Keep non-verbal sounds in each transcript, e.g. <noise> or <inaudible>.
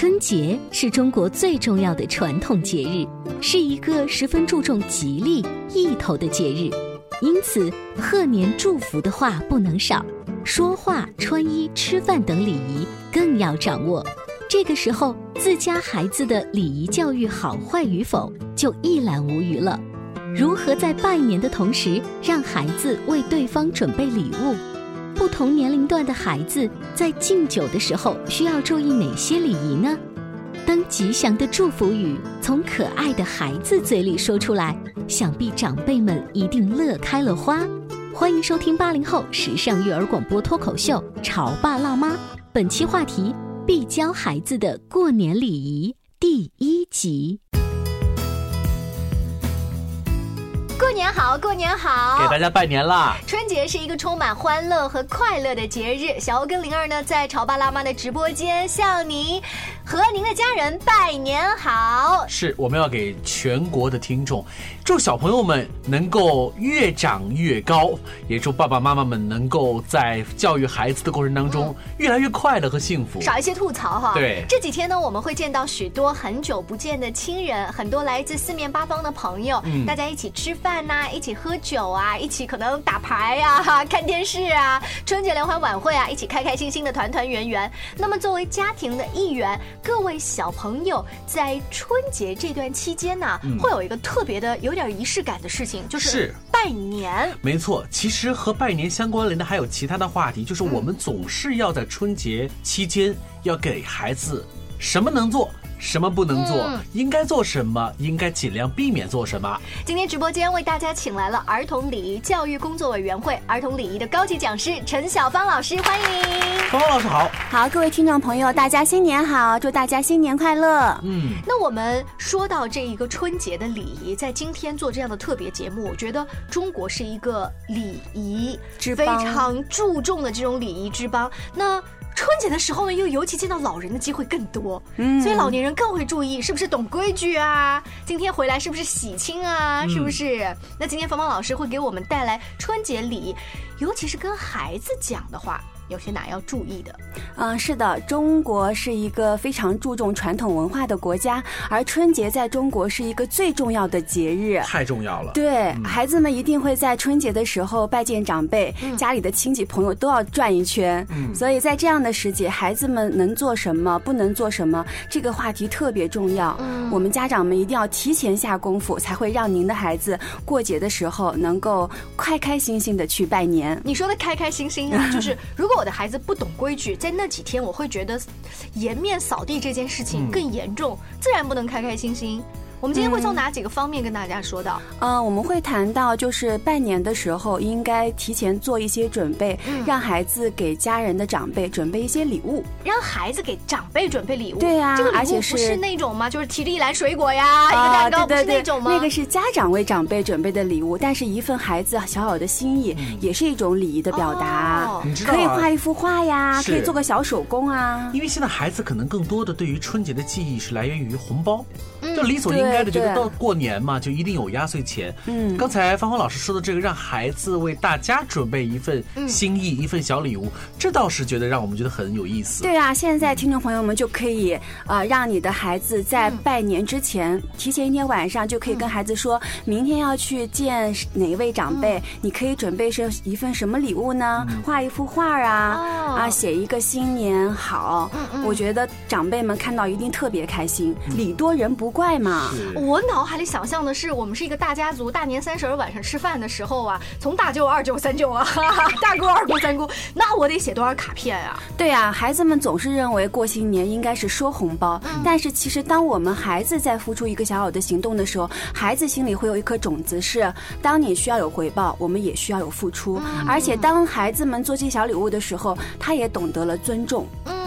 春节是中国最重要的传统节日，是一个十分注重吉利意头的节日，因此贺年祝福的话不能少，说话、穿衣、吃饭等礼仪更要掌握。这个时候，自家孩子的礼仪教育好坏与否就一览无余了。如何在拜年的同时让孩子为对方准备礼物？不同年龄段的孩子在敬酒的时候需要注意哪些礼仪呢？当吉祥的祝福语从可爱的孩子嘴里说出来，想必长辈们一定乐开了花。欢迎收听八零后时尚育儿广播脱口秀《潮爸辣妈》，本期话题。必教孩子的过年礼仪第一集。过年好，过年好，给大家拜年啦！春节是一个充满欢乐和快乐的节日。小欧跟灵儿呢，在潮爸辣妈的直播间向您和您的家人拜年好。是，我们要给全国的听众。祝小朋友们能够越长越高，也祝爸爸妈妈们能够在教育孩子的过程当中越来越快乐和幸福，少一些吐槽哈。对，这几天呢，我们会见到许多很久不见的亲人，很多来自四面八方的朋友，大家一起吃饭呐，一起喝酒啊，一起可能打牌啊，<laughs> 看电视啊，春节联欢晚会啊，一起开开心心的团团圆圆。那么作为家庭的一员，各位小朋友在春节这段期间呢，会有一个特别的有点。点仪式感的事情就是拜年，没错。其实和拜年相关联的还有其他的话题，就是我们总是要在春节期间要给孩子什么能做。什么不能做？应该做什么？应该尽量避免做什么？今天直播间为大家请来了儿童礼仪教育工作委员会儿童礼仪的高级讲师陈小芳老师，欢迎。芳芳老师好，好，各位听众朋友，大家新年好，祝大家新年快乐。嗯，那我们说到这一个春节的礼仪，在今天做这样的特别节目，我觉得中国是一个礼仪之非常注重的这种礼仪之邦。那春节的时候呢，又尤其见到老人的机会更多，嗯，所以老年人更会注意是不是懂规矩啊？今天回来是不是喜庆啊？是不是？那今天芳芳老师会给我们带来春节礼，尤其是跟孩子讲的话。有些哪要注意的？嗯，是的，中国是一个非常注重传统文化的国家，而春节在中国是一个最重要的节日，太重要了。对，孩子们一定会在春节的时候拜见长辈，家里的亲戚朋友都要转一圈。嗯，所以在这样的时节，孩子们能做什么，不能做什么，这个话题特别重要。嗯，我们家长们一定要提前下功夫，才会让您的孩子过节的时候能够开开心心的去拜年。你说的开开心心啊，就是如果。我的孩子不懂规矩，在那几天我会觉得颜面扫地这件事情更严重，自然不能开开心心。我们今天会从哪几个方面跟大家说到？嗯，我们会谈到，就是拜年的时候应该提前做一些准备，让孩子给家人的长辈准备一些礼物，让孩子给长辈准备礼物。对呀，这个礼物不是那种吗？就是提着一篮水果呀，一个蛋糕，不是那种吗？那个是家长为长辈准备的礼物，但是一份孩子小小的心意，也是一种礼仪的表达。你知道，可以画一幅画呀，可以做个小手工啊。因为现在孩子可能更多的对于春节的记忆是来源于红包。就就理所应该的觉得到过年嘛，就一定有压岁钱。嗯，刚才芳芳老师说的这个，让孩子为大家准备一份心意、一份小礼物，这倒是觉得让我们觉得很有意思。对啊，现在听众朋友们就可以呃，让你的孩子在拜年之前，提前一天晚上就可以跟孩子说，明天要去见哪一位长辈，你可以准备是一份什么礼物呢？画一幅画啊，哦啊，写一个新年好。我觉得长辈们看到一定特别开心，礼多人不怪嘛。我脑海里想象的是，我们是一个大家族，大年三十儿晚上吃饭的时候啊，从大舅、二舅、三舅啊，哈 <laughs> 哈大姑、二姑、三姑，那我得写多少卡片啊？对啊，孩子们总是认为过新年应该是收红包，但是其实当我们孩子在付出一个小小的行动的时候，孩子心里会有一颗种子是：当你需要有回报，我们也需要有付出。而且当孩子们做这些小礼物的时候，他也懂得了尊重。嗯，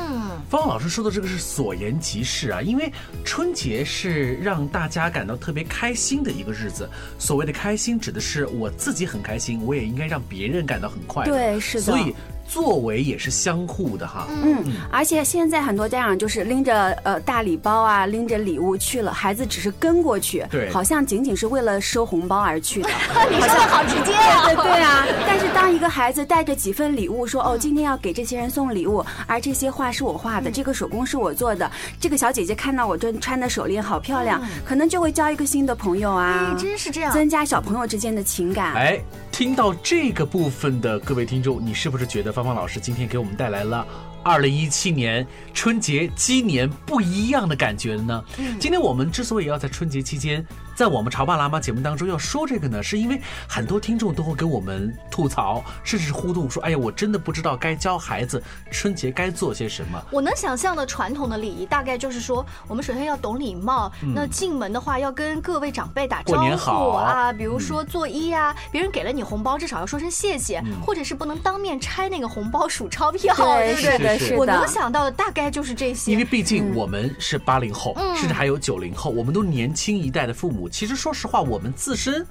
方老师说的这个是所言极是啊，因为春节是让大家感到特别开心的一个日子。所谓的开心，指的是我自己很开心，我也应该让别人感到很快乐。对是的所以作为也是相互的哈。嗯，而且现在很多家长就是拎着呃大礼包啊，拎着礼物去了，孩子只是跟过去，对好像仅仅是为了收红包而去的。<laughs> 你说的好直接啊！对对啊，但是当一个孩子带着几份礼物说哦，今天要给这些人送礼物，而这些画是我画的，这个手工是我做的，这个小姐姐看到我这穿的手链好漂亮，可能就会交一个新的朋友啊哎，，真是这样。增加小朋友之间的情感。哎，听到这个部分的各位听众，你是不是觉得芳芳老师今天给我们带来了二零一七年春节鸡年不一样的感觉呢？今天我们之所以要在春节期间，在我们潮爸辣妈节目当中要说这个呢，是因为很多听众都会跟我们吐槽，甚至是互动说：“哎呀，我真的不知道该教孩子春节该做些什么。我能想象的传统的礼仪，大概就是说，我们首先要懂礼貌。那进门的话，要跟各位长辈打招嗯过年呼好啊，比如说作揖啊，别人给了你红包，至少要说声谢谢，嗯或者是不能当面拆那个红包数钞票，对对不对？是的，是是我能。想到的大概就是这些。因为毕竟我们是八零后，嗯甚至还有九零后，我们都年轻一代的父母。其实说实话，我们自身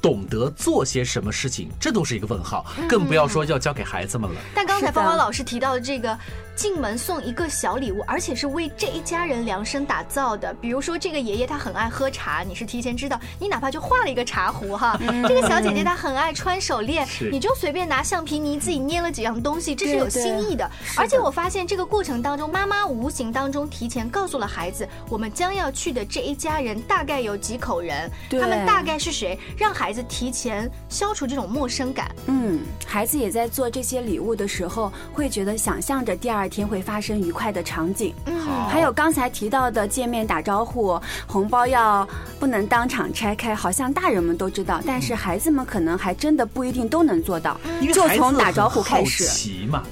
懂得做些什么事情，这都是一个问号，更不要说要交给孩子们了。但刚才芳芳老师提到的这个进门送一个小礼物，而且是为这一家人量身打造的。比如说这个爷爷他很爱喝茶，你是提前知道，你哪怕就画了一个茶壶哈。这个小姐姐她很爱穿手链，你就随便拿橡皮泥自己捏了几样东西，这是有心意的。而且我发现这个过程当中，妈妈无形当中提前告诉了孩子，我们将要去的这一家人大概有几口人，他们大概是谁，让孩子提前消除这种陌生感。嗯，孩子也在做这些礼物的时候，会觉得想象着第二天会发生愉快的场景。嗯还有刚才提到的见面打招呼，红包要不能当场拆开，好像大人们都知道，但是孩子们可能还真的不一定都能做到。就从打招呼开始。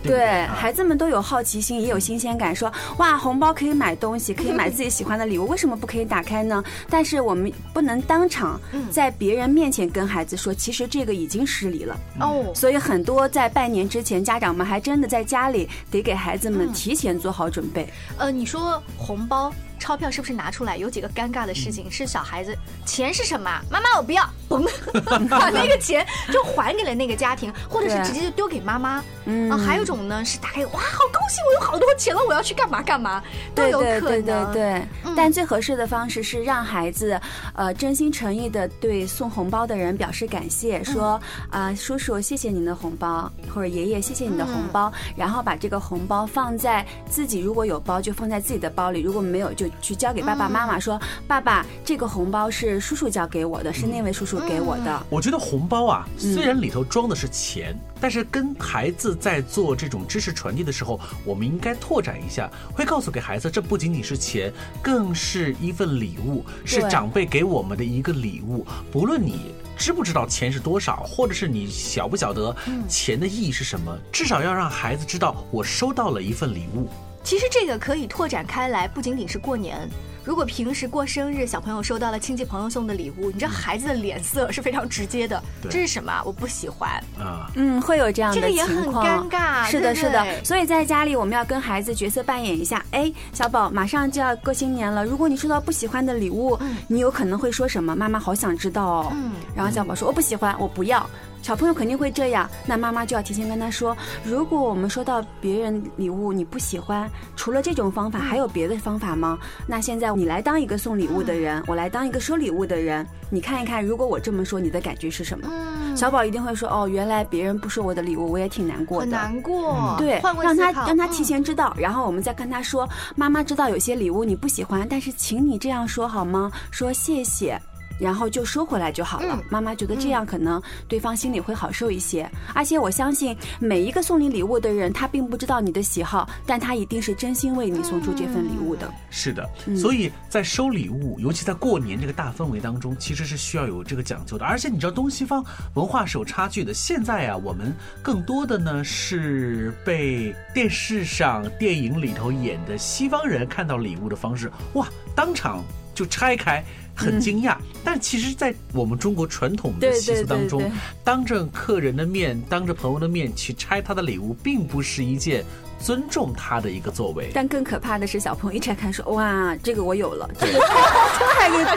对对？对，啊孩子们都有好奇心，也有新鲜感，说哇，红包可以买东西，可以买自己喜欢的礼物，为什么不可以打开呢？但是我们不能当场在别人面前跟孩子说，其实这个已经失礼了。哦，所以很多在拜年之前，家长们还真的在家里得给孩子们提前做好准备。呃，你说红包、钞票是不是拿出来？有几个尴尬的事情是小孩子，钱是什么啊？妈妈我不要，嘣，<laughs> 把那个钱就还给了那个家庭，或者是直接就丢给妈妈。嗯啊，还有一种呢是打开，哇，好高兴，我有好多钱了，我要去干嘛干嘛，都有可对对对能。对，但最合适的方式是让孩子，呃，真心诚意的对送红包的人表示感谢，说啊、叔叔谢谢您的红包，或者爷爷谢谢你的红包，然后把这个红包放在自己如果有包就放在自己的包里，如果没有就去交给爸爸妈妈，说爸爸这个红包是叔叔交给我的，是那位叔叔给我的。我觉得红包啊，嗯虽然里头装的是钱，但是跟孩子在做这种知识传递的时候，我们应该拓展一下，会告诉给孩子，这不仅仅是钱，更是一份礼物，是长辈给我们的一个礼物。不论你知不知道钱是多少，或者是你晓不晓得钱的意义是什么，至少要让孩子知道，我收到了一份礼物。其实这个可以拓展开来，不仅仅是过年。如果平时过生日，小朋友收到了亲戚朋友送的礼物，你知道孩子的脸色是非常直接的。这是什么？我不喜欢。啊，嗯，会有这样的这个也很情况，尴尬是的，是的对。所以在家里，我们要跟孩子角色扮演一下。哎，小宝，马上就要过新年了，如果你收到不喜欢的礼物，你有可能会说什么？妈妈好想知道哦。嗯然后小宝说我不喜欢，我不要。小朋友肯定会这样，那妈妈就要提前跟他说，如果我们收到别人礼物你不喜欢，除了这种方法，还有别的方法吗？那现在你来当一个送礼物的人，我来当一个收礼物的人，你看一看，如果我这么说，你的感觉是什么？小宝一定会说，哦，原来别人不收我的礼物，我也挺难过的，难过。对，让他让他提前知道，然后我们再跟他说，妈妈知道有些礼物你不喜欢，但是请你这样说好吗？说谢谢。然后就收回来就好了。妈妈觉得这样可能对方心里会好受一些，而且我相信每一个送你礼物的人，他并不知道你的喜好，但他一定是真心为你送出这份礼物的。是的，所以在收礼物，尤其在过年这个大氛围当中，其实是需要有这个讲究的。而且你知道东西方文化是有差距的。现在啊，我们更多的呢是被电视上、电影里头演的西方人看到礼物的方式，哇，当场就拆开。很惊讶，但其实，在我们中国传统的习俗当中，当着客人的面、当着朋友的面去拆他的礼物，并不是一件尊重他的一个作为。但更可怕的是，小朋友一拆开说：“哇，这个我有了。” <laughs> 这个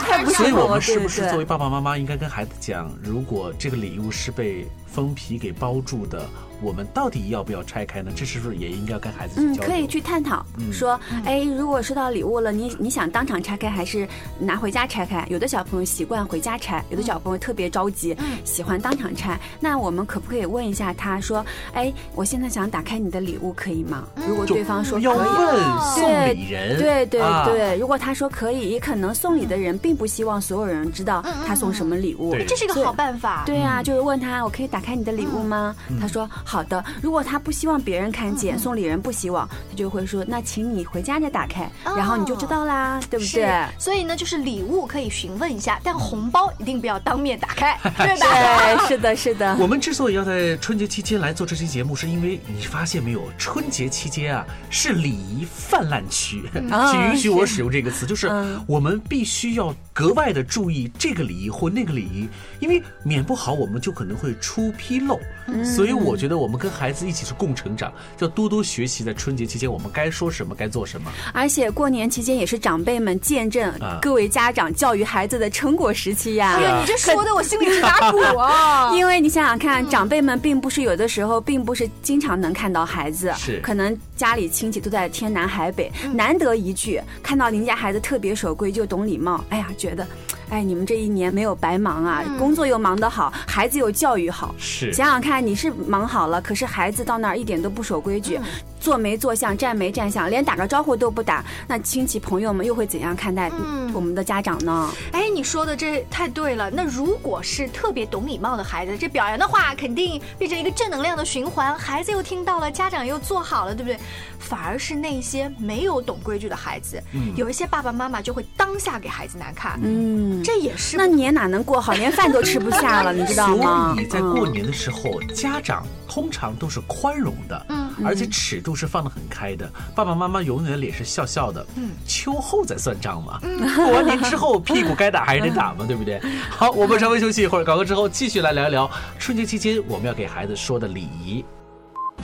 太太不所以我们是不是作为爸爸妈妈，应该跟孩子讲，如果这个礼物是被封皮给包住的？我们到底要不要拆开呢？这是不是也应该跟孩子嗯，可以去探讨，说，哎，如果收到礼物了，你你想当场拆开还是拿回家拆开？有的小朋友习惯回家拆，有的小朋友特别着急，喜欢当场拆。那我们可不可以问一下他说，哎，我现在想打开你的礼物，可以吗？如果对方说可以，送礼人，对对对，如果他说可以，也可能送礼的人并不希望所有人知道他送什么礼物，这是一个好办法。对啊，就是问他，我可以打开你的礼物吗？他说。好的，如果他不希望别人看见，送礼人不希望，他就会说：“那请你回家再打开，然后你就知道啦，对不对？”所以呢，就是礼物可以询问一下，但红包一定不要当面打开，<laughs> 对吧？是的，是的。<laughs> 我们之所以要在春节期间来做这期节目，是因为你发现没有，春节期间啊是礼仪泛滥区，<laughs> 请允许我使用这个词，就是我们必须要格外的注意这个礼仪或那个礼仪，因为免不好我们就可能会出纰漏。所以我觉得。我们跟孩子一起是共成长，要多多学习。在春节期间，我们该说什么，该做什么。而且过年期间也是长辈们见证各位家长教育孩子的成果时期呀。哎呀，你这说的我心里直打鼓啊！<laughs> 因为你想想看，长辈们并不是有的时候并不是经常能看到孩子，是可能家里亲戚都在天南海北，难得一聚，看到邻家孩子特别守规，就懂礼貌。哎呀，觉觉得哎，你们这一年没有白忙啊！工作又忙得好，孩子又教育好。是，想想看，你是忙好了，可是孩子到那儿一点都不守规矩。坐没坐相，站没站相，连打个招呼都不打，那亲戚朋友们又会怎样看待我们的家长呢？哎，你说的这太对了。那如果是特别懂礼貌的孩子，这表扬的话肯定变成一个正能量的循环，孩子又听到了，家长又做好了，对不对？反而是那些没有懂规矩的孩子，有一些爸爸妈妈就会当下给孩子难看。嗯，这也是。那年哪能过好，连饭都吃不下了，<laughs> 你知道吗？所以在过年的时候，家长通常都是宽容的，嗯，而且尺度。是放得很开的，爸爸妈妈永远的脸是笑笑的。嗯，秋后再算账嘛。过完年之后，屁股该打还是得打嘛，对不对？<laughs> 好，我们稍微休息一会儿，广告之后继续来聊一聊春节期间我们要给孩子说的礼仪。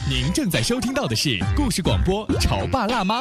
您正在收听到的是故事广播《潮爸辣妈》。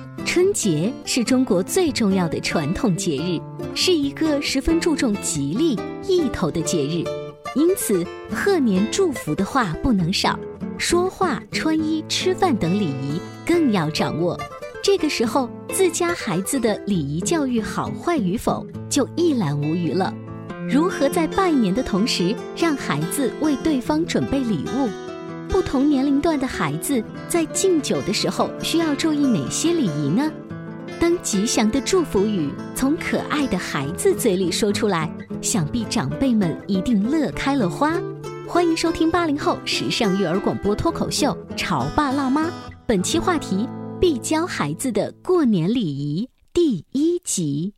春节是中国最重要的传统节日，是一个十分注重吉利意头的节日，因此贺年祝福的话不能少。说话、穿衣、吃饭等礼仪更要掌握。这个时候，自家孩子的礼仪教育好坏与否就一览无余了。如何在拜年的同时让孩子为对方准备礼物？不同年龄段的孩子在敬酒的时候需要注意哪些礼仪呢？当吉祥的祝福语从可爱的孩子嘴里说出来，想必长辈们一定乐开了花。欢迎收听八零后时尚育儿广播脱口秀《潮爸辣妈》，本期话题：必教孩子的过年礼仪第一集。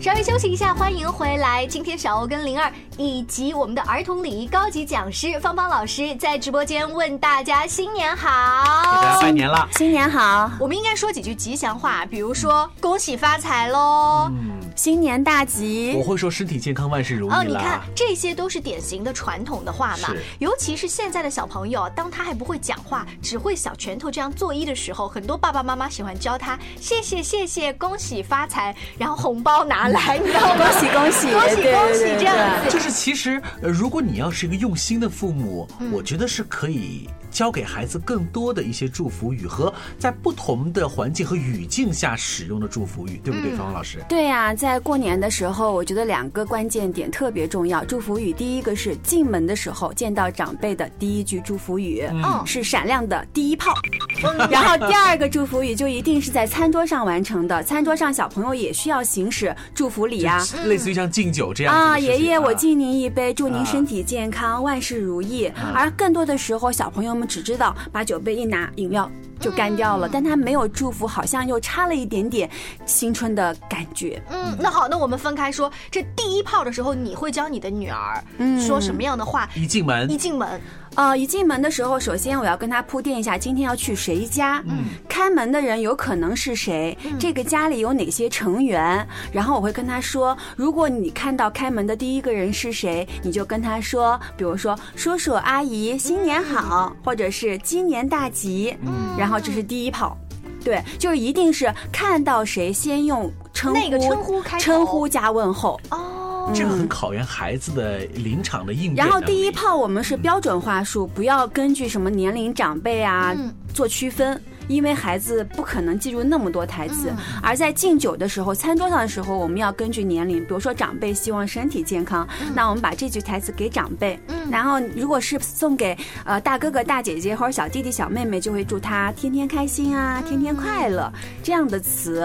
稍微休息一下，欢迎回来。今天小欧跟灵儿以及我们的儿童礼仪高级讲师芳芳老师在直播间问大家新年好，给大家拜年了，新年好。我们应该说几句吉祥话，比如说恭喜发财喽，嗯新年大吉。我会说身体健康，万事如意哦，你看这些都是典型的传统的话嘛。尤其是现在的小朋友，当他还不会讲话，只会小拳头这样作揖的时候，很多爸爸妈妈喜欢教他谢谢谢谢，恭喜发财，然后红包拿。来，<laughs> 你知道恭喜恭喜恭喜恭喜这样子，就是其实，如果你要是一个用心的父母，我觉得是可以。教给孩子更多的一些祝福语和在不同的环境和语境下使用的祝福语，对不对，芳芳老师？对呀，在过年的时候，我觉得两个关键点特别重要。祝福语第一个是进门的时候见到长辈的第一句祝福语，嗯，是闪亮的第一炮。<laughs> 然后第二个祝福语就一定是在餐桌上完成的，餐桌上小朋友也需要行使祝福礼啊，类似于像敬酒这样啊，爷爷我敬您一杯，祝您身体健康，万事如意。而更多的时候，小朋友们只知道把酒杯一拿，饮料就干掉了，但他没有祝福，好像又差了一点点新春的感觉。嗯，那好，那我们分开说，这第一炮的时候，你会教你的女儿说什么样的话？一进门，一进门。呃，一进门的时候，首先我要跟他铺垫一下，今天要去谁家，嗯，开门的人有可能是谁，这个家里有哪些成员，然后我会跟他说，如果你看到开门的第一个人是谁，你就跟他说，比如说叔叔阿姨新年好，或者是今年大吉，嗯，然后这是第一炮，对，就是一定是看到谁先用称呼称呼开称呼加问候哦。这个很考验孩子的临场的应变。然后第一炮我们是标准话术，不要根据什么年龄长辈啊做区分。因为孩子不可能记住那么多台词，而在敬酒的时候，餐桌上的时候，我们要根据年龄，比如说长辈希望身体健康，那我们把这句台词给长辈。嗯然后如果是送给呃大哥哥、大姐姐或者小弟弟、小妹妹，就会祝他天天开心啊，天天快乐这样的词。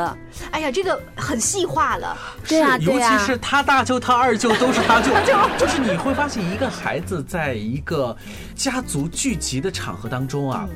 哎呀，这个很细化了。对啊，尤其是他大舅、他二舅都是他舅，<laughs> 就是你会发现一个孩子在一个家族聚集的场合当中啊。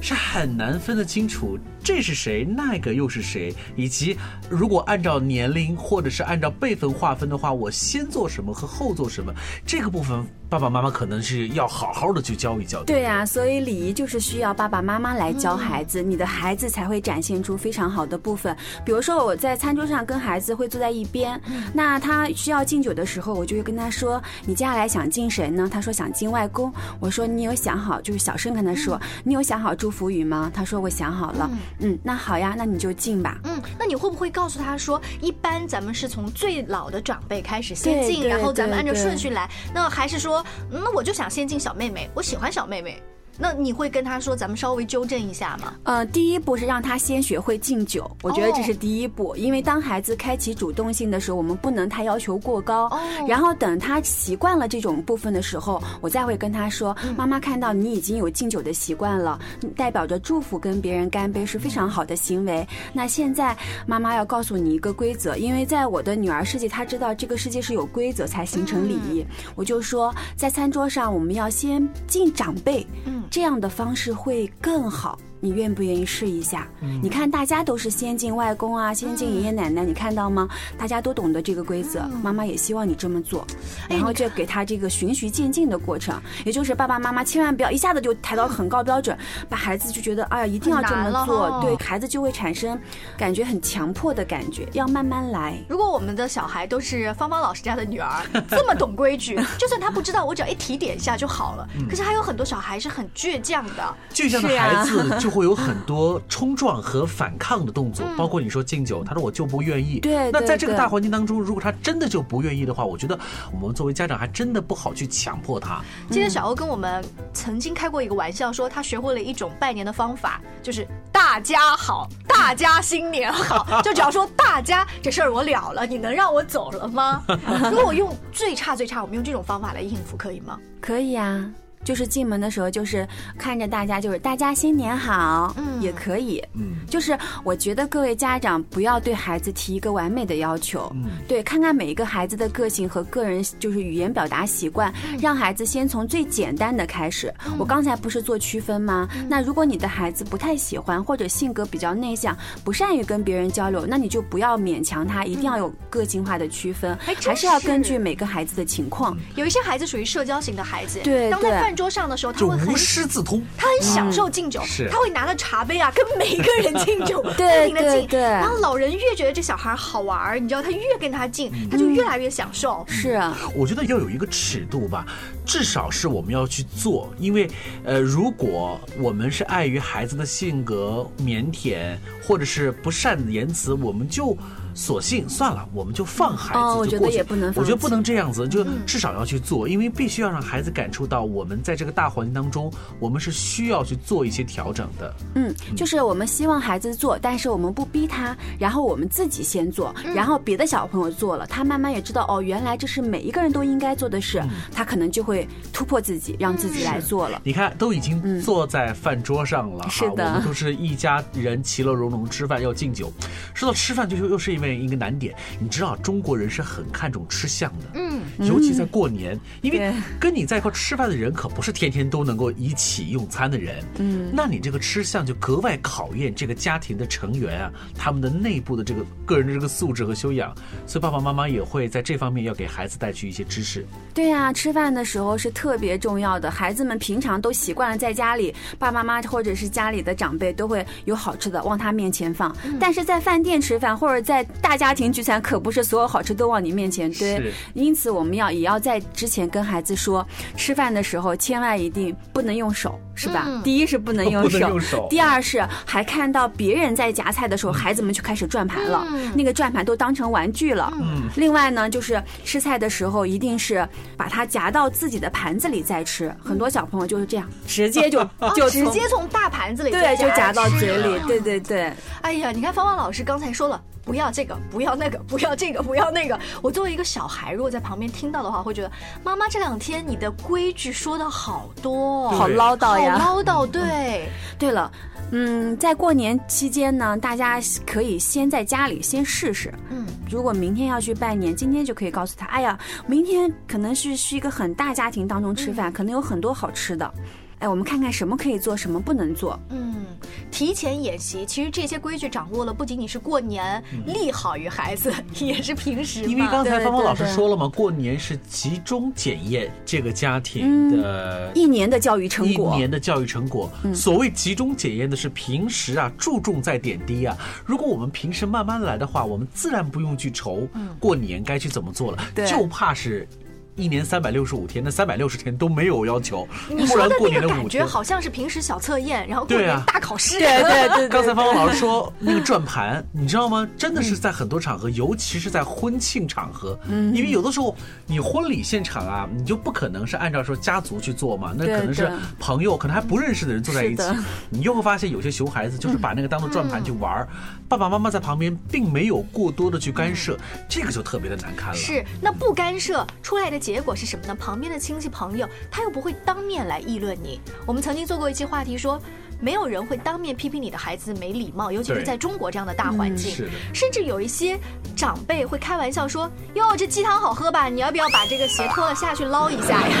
是很难分得清楚这是谁，那个又是谁，以及如果按照年龄或者是按照辈分划分的话，我先做什么和后做什么，这个部分。爸爸妈妈可能是要好好的去教一教。对呀，所以礼仪就是需要爸爸妈妈来教孩子，你的孩子才会展现出非常好的部分。比如说我在餐桌上跟孩子会坐在一边，那他需要敬酒的时候，我就会跟他说：“你接下来想敬谁呢？”他说想敬外公。我说你有想好，就是小声跟他说，你有想好祝福语吗？他说我想好了。嗯，那好呀，那你就进吧。嗯，那你会不会告诉他说，一般咱们是从最老的长辈开始先进，然后咱们按照顺序来？那还是说？那我就想先进小妹妹，我喜欢小妹妹。那你会跟他说，咱们稍微纠正一下吗？呃，第一步是让他先学会敬酒，我觉得这是第一步。因为当孩子开启主动性的时候，我们不能太要求过高。然后等他习惯了这种部分的时候，我再会跟他说：“妈妈看到你已经有敬酒的习惯了，代表着祝福跟别人干杯是非常好的行为。那现在妈妈要告诉你一个规则，因为在我的女儿世界，她知道这个世界是有规则才形成礼仪。我就说，在餐桌上我们要先敬长辈。嗯。这样的方式会更好。你愿不愿意试一下？你看，大家都是先进外公啊，先进爷爷奶奶，你看到吗？大家都懂得这个规则，妈妈也希望你这么做，然后就给他这个循序渐进的过程，也就是爸爸妈妈千万不要一下子就抬到很高标准，把孩子就觉得哎呀一定要这么做，对孩子就会产生感觉很强迫的感觉，要慢慢来。如果我们的小孩都是芳芳老师家的女儿，<laughs> 这么懂规矩，<laughs> 就算他不知道，我只要一提点一下就好了。可是还有很多小孩是很倔强的，倔强的孩子就。就会有很多冲撞和反抗的动作，包括你说敬酒，他说我就不愿意。对，那在这个大环境当中，如果他真的就不愿意的话，我觉得我们作为家长还真的不好去强迫他。今天小欧跟我们曾经开过一个玩笑，说他学会了一种拜年的方法，就是大家好，大家新年好，<laughs> 就只要说大家这事儿我了了，你能让我走了吗？<laughs> 如果我用最差最差，我们用这种方法来应付，可以吗？可以啊。就是进门的时候，就是看着大家，就是大家新年好，嗯，也可以，嗯，就是我觉得各位家长不要对孩子提一个完美的要求，嗯，对，看看每一个孩子的个性和个人就是语言表达习惯，让孩子先从最简单的开始。我刚才不是做区分吗？那如果你的孩子不太喜欢或者性格比较内向，不善于跟别人交流，那你就不要勉强他，一定要有个性化的区分，还是要根据每个孩子的情况。有一些孩子属于社交型的孩子，对对。饭桌上的时候，他会无师自通，他很享受敬酒，他会拿着茶杯啊，跟每个人敬酒，不停的敬。对，然后老人越觉得这小孩好玩，你知道，他越跟他敬，他就越来越享受。是啊，我觉得要有一个尺度吧，至少是我们要去做，因为呃，如果我们是碍于孩子的性格腼腆，或者是不善言辞，我们就。索性算了，我们就放孩子我觉得也不能，我觉得不能这样子，就至少要去做，因为必须要让孩子感受到，我们在这个大环境当中，我们是需要去做一些调整的。嗯，就是我们希望孩子做，但是我们不逼他，然后我们自己先做，然后别的小朋友做了，他慢慢也知道哦，原来这是每一个人都应该做的事，他可能就会突破自己，让自己来做了。你看，都已经坐在饭桌上了，是的，我们都是一家人，其乐融融吃饭要敬酒。说到吃饭，就又是因为。一个难点，你知道中国人是很看重吃相的，嗯，尤其在过年，因为跟你在一块吃饭的人可不是天天都能够一起用餐的人，嗯，那你这个吃相就格外考验这个家庭的成员啊，他们的内部的这个个人的这个素质和修养，所以爸爸妈妈也会在这方面要给孩子带去一些知识。对呀，吃饭的时候是特别重要的，孩子们平常都习惯了在家里，爸爸妈妈或者是家里的长辈都会有好吃的往他面前放，但是在饭店吃饭或者在大家庭聚餐可不是所有好吃都往你面前堆，因此我们要也要在之前跟孩子说，吃饭的时候千万一定不能用手，是吧？第一是 <laughs> 不能用手，第二是还看到别人在夹菜的时候，孩子们就开始转盘了，那个转盘都当成玩具了。另外呢，就是吃菜的时候一定是把它夹到自己的盘子里再吃，很多小朋友就是这样，直接就 <laughs> 就直接从大盘子里对就夹到嘴里，对对对。哎呀，你看芳芳老师刚才说了。不要这个，不要那个，<laughs> 不要这个，不要那个。我作为一个小孩，如果在旁边听到的话，会觉得妈妈这两天你的规矩说的好多，好唠叨呀，好唠叨。对，对了，嗯，在过年期间呢，大家可以先在家里先试试。嗯，如果明天要去拜年，今天就可以告诉他，哎呀，明天可能是是一个很大家庭当中吃饭，可能有很多好吃的。哎，我们看看什么可以做，什么不能做。嗯，提前演习，其实这些规矩掌握了，不仅仅是过年利好于孩子，<laughs> 也是平时。因为刚才芳芳老师说了嘛，过年是集中检验这个家庭的一年的教育成果。一年的教育成果，所谓集中检验的是平时啊，注重在点滴啊。如果我们平时慢慢来的话，我们自然不用去愁过年该去怎么做了，就怕是。一年三百六十五天，那三百六十天都没有要求。你说的那个感觉好像是平时小测验，然后过年大考试。对对对。刚才方方老师说那个转盘，你知道吗？真的是在很多场合，尤其是在婚庆场合，嗯，因为有的时候你婚礼现场啊，你就不可能是按照说家族去做嘛，那可能是朋友，可能还不认识的人坐在一起，你就会发现有些熊孩子就是把那个当做转盘去玩，爸爸妈妈在旁边并没有过多的去干涉，这个就特别的难堪了。是，那不干涉出来的。结果是什么呢？旁边的亲戚朋友，他又不会当面来议论你。我们曾经做过一期话题，说没有人会当面批评你的孩子没礼貌，尤其是在中国这样的大环境。甚至有一些长辈会开玩笑说：“哟，这鸡汤好喝吧？你要不要把这个鞋脱了下去捞一下呀？”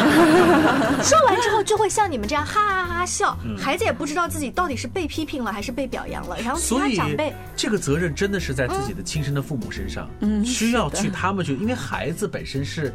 <laughs> 说完之后就会像你们这样哈哈哈哈笑。孩子也不知道自己到底是被批评了还是被表扬了。然后其他长辈，这个责任真的是在自己的亲生的父母身上，嗯需要去他们去，因为孩子本身是。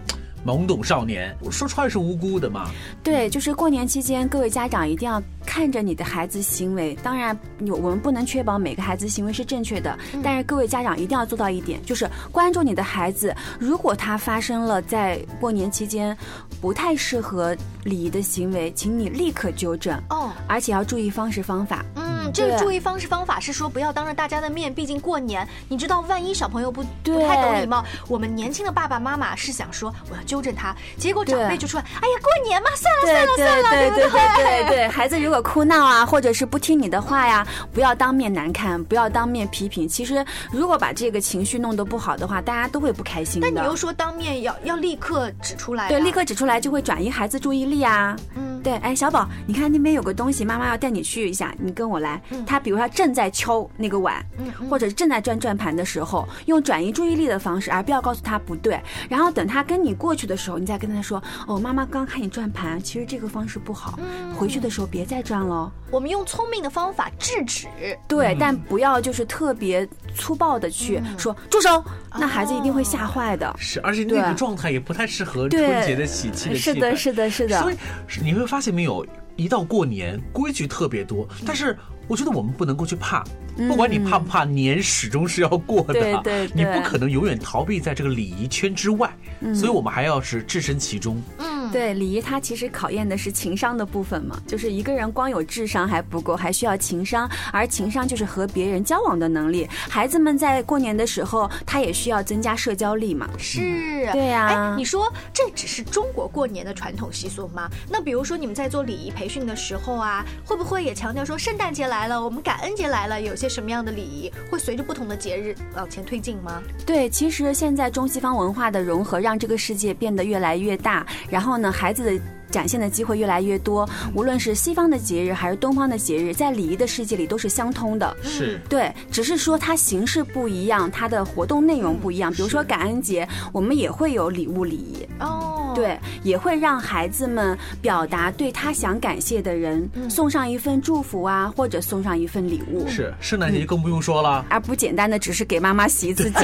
懵懂少年，我说出来是无辜的嘛？对，就是过年期间，各位家长一定要看着你的孩子行为。当然，我们不能确保每个孩子行为是正确的，但是各位家长一定要做到一点，就是关注你的孩子。如果他发生了在过年期间不太适合礼仪的行为，请你立刻纠正哦，而且要注意方式方法。嗯，这个注意方式方法是说不要当着大家的面，毕竟过年，你知道万一小朋友不不太懂礼貌，我们年轻的爸爸妈妈是想说我要纠正他，结果长辈就出来，哎呀过年嘛，算了算了算了，对对对对对，孩子如果哭闹啊，或者是不听你的话呀，不要当面难看，不要当面批评。其实如果把这个情绪弄得不好的话，大家都会不开心的。但你又说当面要要立刻指出来，对，立刻指出来就会转移孩子注意力啊。嗯，对，哎，小宝，你看那边有个东西，妈妈要带你去一下，你跟我来。他比如说正在敲那个碗，或者正在转转盘的时候，用转移注意力的方式，而不要告诉他不对。然后等他跟你过去的时候，你再跟他说：“哦，妈妈刚看你转盘，其实这个方式不好，回去的时候别再转了。”我们用聪明的方法制止，对，但不要就是特别粗暴的去说住手，那孩子一定会吓坏的。是，而且那个状态也不太适合春节的喜气的是的，是的，是的。所以你会发现没有？一到过年，规矩特别多，但是我觉得我们不能够去怕，不管你怕不怕，年始终是要过的，对对，你不可能永远逃避在这个礼仪圈之外，所以我们还要是置身其中。嗯，对，礼仪它其实考验的是情商的部分嘛，就是一个人光有智商还不够，还需要情商，而情商就是和别人交往的能力。孩子们在过年的时候，他也需要增加社交力嘛。是，对呀。哎，你说这只是中国过年的传统习俗吗？那比如说你们在做礼仪培。培训的时候啊，会不会也强调说圣诞节来了，我们感恩节来了，有些什么样的礼仪会随着不同的节日往前推进吗？对，其实现在中西方文化的融合，让这个世界变得越来越大，然后呢，孩子的。展现的机会越来越多，无论是西方的节日还是东方的节日，在礼仪的世界里都是相通的。是对，只是说它形式不一样，它的活动内容不一样。比如说感恩节，我们也会有礼物礼仪哦，对，也会让孩子们表达对他想感谢的人送上一份祝福啊，或者送上一份礼物。是圣诞节更不用说了，而不简单的只是给妈妈洗一次脚。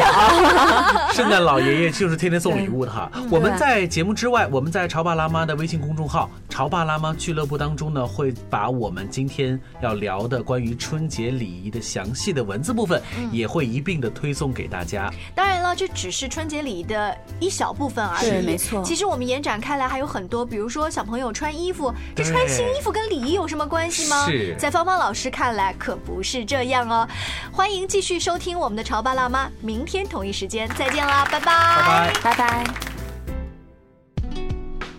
<laughs> 圣诞老爷爷就是天天送礼物的哈。我们在节目之外，我们在潮爸辣妈的微信公众。众号“潮爸辣妈俱乐部”当中呢，会把我们今天要聊的关于春节礼仪的详细的文字部分，也会一并的推送给大家。当然了，这只是春节礼仪的一小部分而已。没错。其实我们延展开来还有很多，比如说小朋友穿衣服，这穿新衣服跟礼仪有什么关系吗？是。在芳芳老师看来，可不是这样哦。欢迎继续收听我们的“潮爸辣妈”，明天同一时间再见啦，拜拜，拜拜，拜拜。